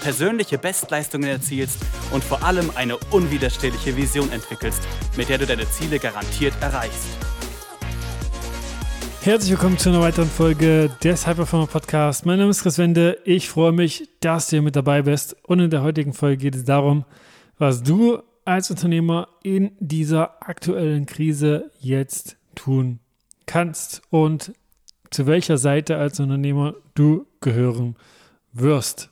persönliche Bestleistungen erzielst und vor allem eine unwiderstehliche Vision entwickelst, mit der du deine Ziele garantiert erreichst. Herzlich willkommen zu einer weiteren Folge des Hyperformer Podcast. Mein Name ist Chris Wende. Ich freue mich, dass du hier mit dabei bist. Und in der heutigen Folge geht es darum, was du als Unternehmer in dieser aktuellen Krise jetzt tun kannst und zu welcher Seite als Unternehmer du gehören wirst.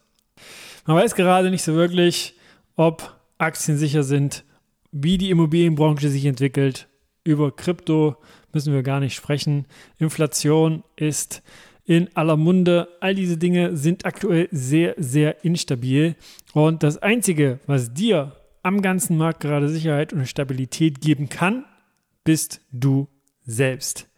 Man weiß gerade nicht so wirklich, ob Aktien sicher sind, wie die Immobilienbranche sich entwickelt. Über Krypto müssen wir gar nicht sprechen. Inflation ist in aller Munde. All diese Dinge sind aktuell sehr, sehr instabil. Und das Einzige, was dir am ganzen Markt gerade Sicherheit und Stabilität geben kann, bist du selbst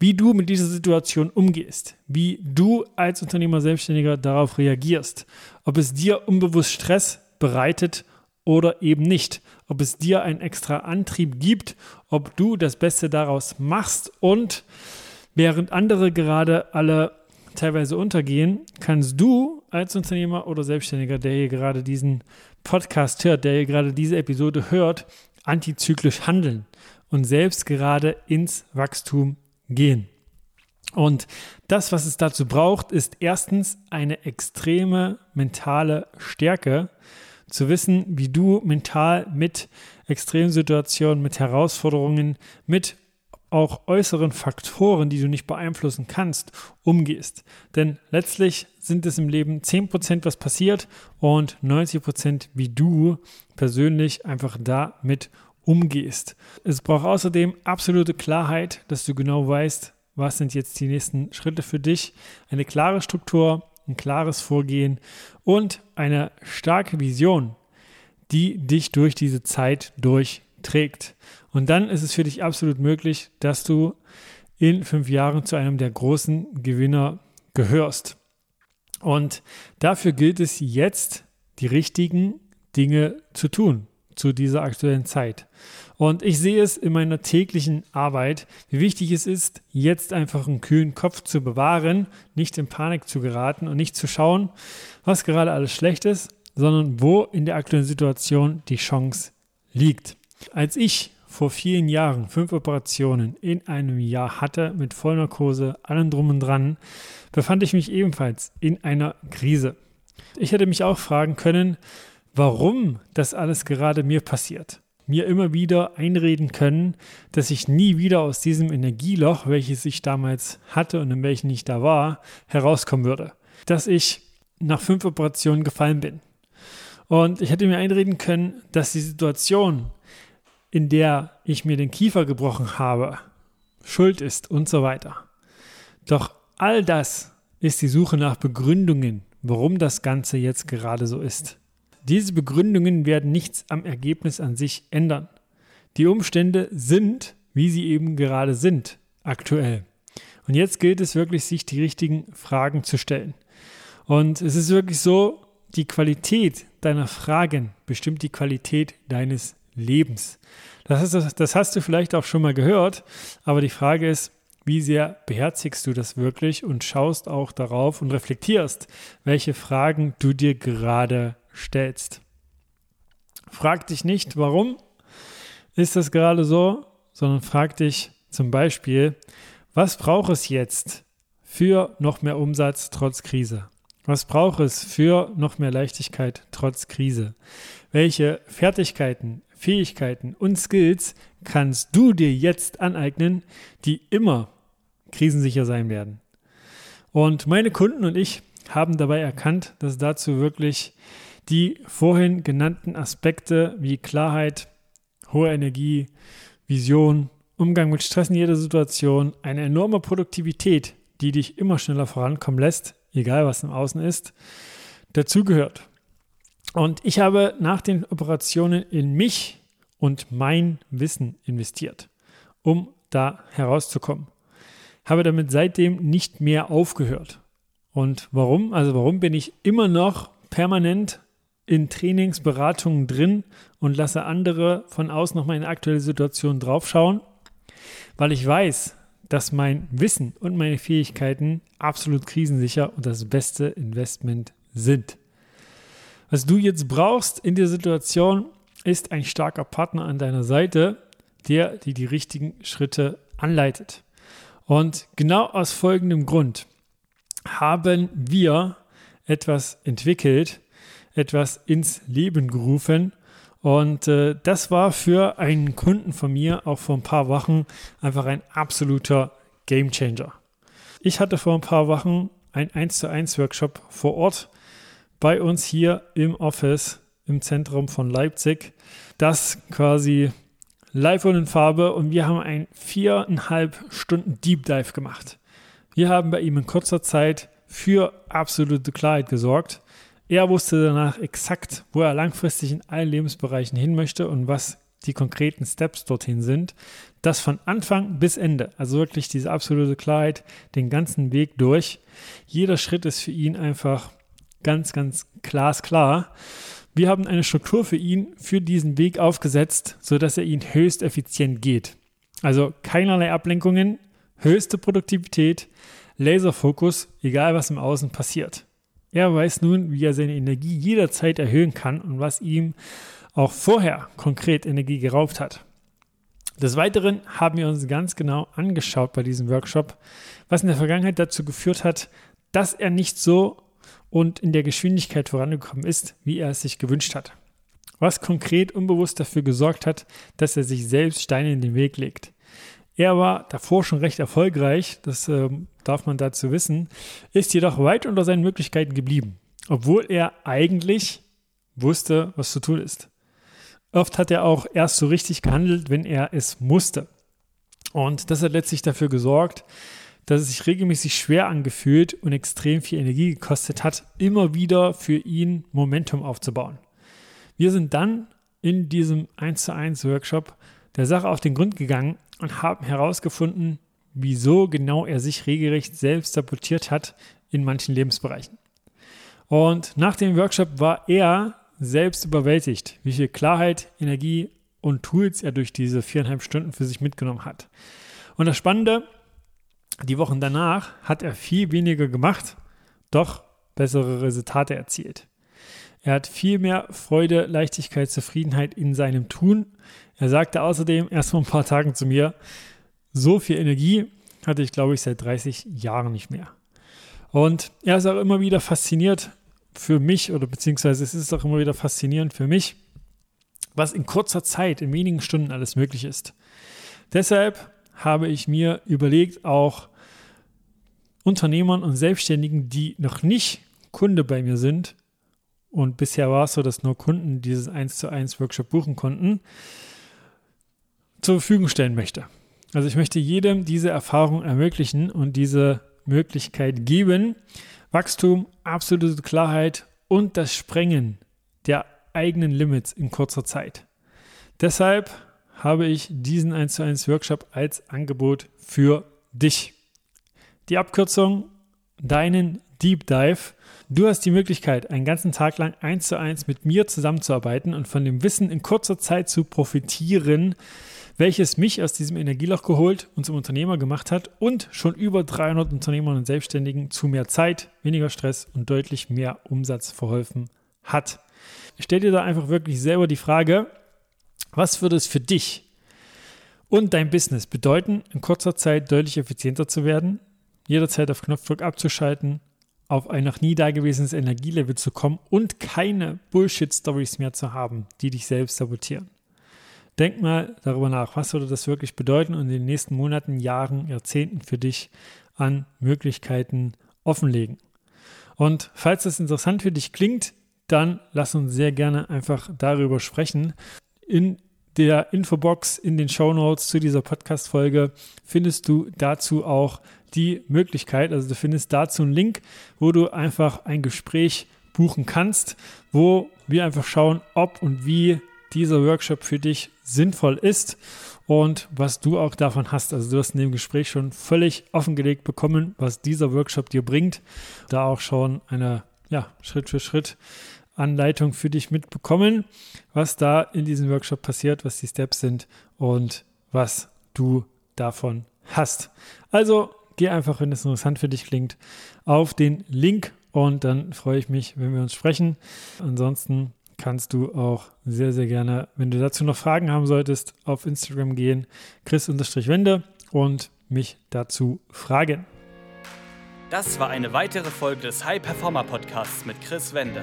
wie du mit dieser Situation umgehst, wie du als Unternehmer Selbstständiger darauf reagierst, ob es dir unbewusst Stress bereitet oder eben nicht, ob es dir einen extra Antrieb gibt, ob du das Beste daraus machst und während andere gerade alle teilweise untergehen, kannst du als Unternehmer oder Selbstständiger, der hier gerade diesen Podcast hört, der hier gerade diese Episode hört, antizyklisch handeln und selbst gerade ins Wachstum gehen. Und das, was es dazu braucht, ist erstens eine extreme mentale Stärke, zu wissen, wie du mental mit Extremsituationen, mit Herausforderungen, mit auch äußeren Faktoren, die du nicht beeinflussen kannst, umgehst. Denn letztlich sind es im Leben 10%, was passiert und 90%, wie du persönlich einfach damit umgehst. Es braucht außerdem absolute Klarheit, dass du genau weißt, was sind jetzt die nächsten Schritte für dich, eine klare Struktur, ein klares Vorgehen und eine starke Vision, die dich durch diese Zeit durchträgt. Und dann ist es für dich absolut möglich, dass du in fünf Jahren zu einem der großen Gewinner gehörst. Und dafür gilt es jetzt, die richtigen Dinge zu tun zu dieser aktuellen Zeit. Und ich sehe es in meiner täglichen Arbeit, wie wichtig es ist, jetzt einfach einen kühlen Kopf zu bewahren, nicht in Panik zu geraten und nicht zu schauen, was gerade alles schlecht ist, sondern wo in der aktuellen Situation die Chance liegt. Als ich vor vielen Jahren fünf Operationen in einem Jahr hatte mit Vollnarkose, allem drum und dran, befand ich mich ebenfalls in einer Krise. Ich hätte mich auch fragen können, warum das alles gerade mir passiert. Mir immer wieder einreden können, dass ich nie wieder aus diesem Energieloch, welches ich damals hatte und in welchem ich da war, herauskommen würde. Dass ich nach fünf Operationen gefallen bin. Und ich hätte mir einreden können, dass die Situation, in der ich mir den Kiefer gebrochen habe, schuld ist und so weiter. Doch all das ist die Suche nach Begründungen, warum das Ganze jetzt gerade so ist. Diese Begründungen werden nichts am Ergebnis an sich ändern. Die Umstände sind, wie sie eben gerade sind, aktuell. Und jetzt gilt es wirklich, sich die richtigen Fragen zu stellen. Und es ist wirklich so, die Qualität deiner Fragen bestimmt die Qualität deines Lebens. Das, ist, das hast du vielleicht auch schon mal gehört, aber die Frage ist, wie sehr beherzigst du das wirklich und schaust auch darauf und reflektierst, welche Fragen du dir gerade stellst. Frag dich nicht, warum ist das gerade so, sondern frag dich zum Beispiel, was braucht es jetzt für noch mehr Umsatz trotz Krise? Was braucht es für noch mehr Leichtigkeit trotz Krise? Welche Fertigkeiten, Fähigkeiten und Skills kannst du dir jetzt aneignen, die immer krisensicher sein werden? Und meine Kunden und ich haben dabei erkannt, dass dazu wirklich die vorhin genannten Aspekte wie Klarheit, hohe Energie, Vision, Umgang mit Stress in jeder Situation, eine enorme Produktivität, die dich immer schneller vorankommen lässt, egal was im Außen ist, dazugehört. Und ich habe nach den Operationen in mich und mein Wissen investiert. um da herauszukommen. Habe damit seitdem nicht mehr aufgehört. Und warum? Also warum bin ich immer noch permanent in Trainingsberatungen drin und lasse andere von außen noch mal in aktuelle Situation draufschauen? Weil ich weiß, dass mein Wissen und meine Fähigkeiten absolut krisensicher und das beste Investment sind. Was du jetzt brauchst in der Situation, ist ein starker Partner an deiner Seite, der dir die richtigen Schritte anleitet. Und genau aus folgendem Grund haben wir etwas entwickelt, etwas ins Leben gerufen. Und äh, das war für einen Kunden von mir auch vor ein paar Wochen einfach ein absoluter Game Changer. Ich hatte vor ein paar Wochen ein 1 zu 1 Workshop vor Ort bei uns hier im Office im Zentrum von Leipzig. Das quasi live und in Farbe und wir haben ein viereinhalb Stunden Deep Dive gemacht. Wir haben bei ihm in kurzer Zeit für absolute Klarheit gesorgt. Er wusste danach exakt, wo er langfristig in allen Lebensbereichen hin möchte und was die konkreten Steps dorthin sind. Das von Anfang bis Ende. Also wirklich diese absolute Klarheit, den ganzen Weg durch. Jeder Schritt ist für ihn einfach ganz, ganz glasklar. Wir haben eine Struktur für ihn, für diesen Weg aufgesetzt, sodass er ihn höchst effizient geht. Also keinerlei Ablenkungen, höchste Produktivität, Laserfokus, egal was im Außen passiert. Er weiß nun, wie er seine Energie jederzeit erhöhen kann und was ihm auch vorher konkret Energie geraubt hat. Des Weiteren haben wir uns ganz genau angeschaut bei diesem Workshop, was in der Vergangenheit dazu geführt hat, dass er nicht so und in der Geschwindigkeit vorangekommen ist, wie er es sich gewünscht hat. Was konkret unbewusst dafür gesorgt hat, dass er sich selbst Steine in den Weg legt. Er war davor schon recht erfolgreich, das äh, darf man dazu wissen, ist jedoch weit unter seinen Möglichkeiten geblieben, obwohl er eigentlich wusste, was zu tun ist. Oft hat er auch erst so richtig gehandelt, wenn er es musste. Und das hat letztlich dafür gesorgt, dass es sich regelmäßig schwer angefühlt und extrem viel Energie gekostet hat, immer wieder für ihn Momentum aufzubauen. Wir sind dann in diesem 1 zu 1 Workshop der Sache auf den Grund gegangen und haben herausgefunden, wieso genau er sich regelrecht selbst sabotiert hat in manchen Lebensbereichen. Und nach dem Workshop war er selbst überwältigt, wie viel Klarheit, Energie und Tools er durch diese viereinhalb Stunden für sich mitgenommen hat. Und das Spannende, die Wochen danach hat er viel weniger gemacht, doch bessere Resultate erzielt. Er hat viel mehr Freude, Leichtigkeit, Zufriedenheit in seinem Tun. Er sagte außerdem erst vor ein paar Tagen zu mir, so viel Energie hatte ich, glaube ich, seit 30 Jahren nicht mehr. Und er ist auch immer wieder fasziniert für mich, oder beziehungsweise es ist auch immer wieder faszinierend für mich, was in kurzer Zeit, in wenigen Stunden alles möglich ist. Deshalb habe ich mir überlegt, auch Unternehmern und Selbstständigen, die noch nicht Kunde bei mir sind, und bisher war es so, dass nur Kunden dieses 1 zu 1 Workshop buchen konnten, zur Verfügung stellen möchte. Also ich möchte jedem diese Erfahrung ermöglichen und diese Möglichkeit geben, Wachstum, absolute Klarheit und das Sprengen der eigenen Limits in kurzer Zeit. Deshalb habe ich diesen 1 zu 1 Workshop als Angebot für dich. Die Abkürzung, deinen Deep Dive. Du hast die Möglichkeit, einen ganzen Tag lang 1 zu 1 mit mir zusammenzuarbeiten und von dem Wissen in kurzer Zeit zu profitieren, welches mich aus diesem Energieloch geholt und zum Unternehmer gemacht hat und schon über 300 Unternehmern und Selbstständigen zu mehr Zeit, weniger Stress und deutlich mehr Umsatz verholfen hat. Ich stelle dir da einfach wirklich selber die Frage, was würde es für dich und dein Business bedeuten, in kurzer Zeit deutlich effizienter zu werden, jederzeit auf Knopfdruck abzuschalten, auf ein noch nie dagewesenes Energielevel zu kommen und keine Bullshit-Stories mehr zu haben, die dich selbst sabotieren? Denk mal darüber nach, was würde das wirklich bedeuten und in den nächsten Monaten, Jahren, Jahrzehnten für dich an Möglichkeiten offenlegen. Und falls das interessant für dich klingt, dann lass uns sehr gerne einfach darüber sprechen. In der Infobox in den Show Notes zu dieser Podcast-Folge findest du dazu auch die Möglichkeit, also du findest dazu einen Link, wo du einfach ein Gespräch buchen kannst, wo wir einfach schauen, ob und wie dieser Workshop für dich sinnvoll ist und was du auch davon hast. Also du hast in dem Gespräch schon völlig offengelegt bekommen, was dieser Workshop dir bringt. Da auch schon eine ja, Schritt für Schritt Anleitung für dich mitbekommen, was da in diesem Workshop passiert, was die Steps sind und was du davon hast. Also geh einfach, wenn es interessant für dich klingt, auf den Link und dann freue ich mich, wenn wir uns sprechen. Ansonsten kannst du auch sehr, sehr gerne, wenn du dazu noch Fragen haben solltest, auf Instagram gehen, chris-wende und mich dazu fragen. Das war eine weitere Folge des High Performer Podcasts mit Chris Wende.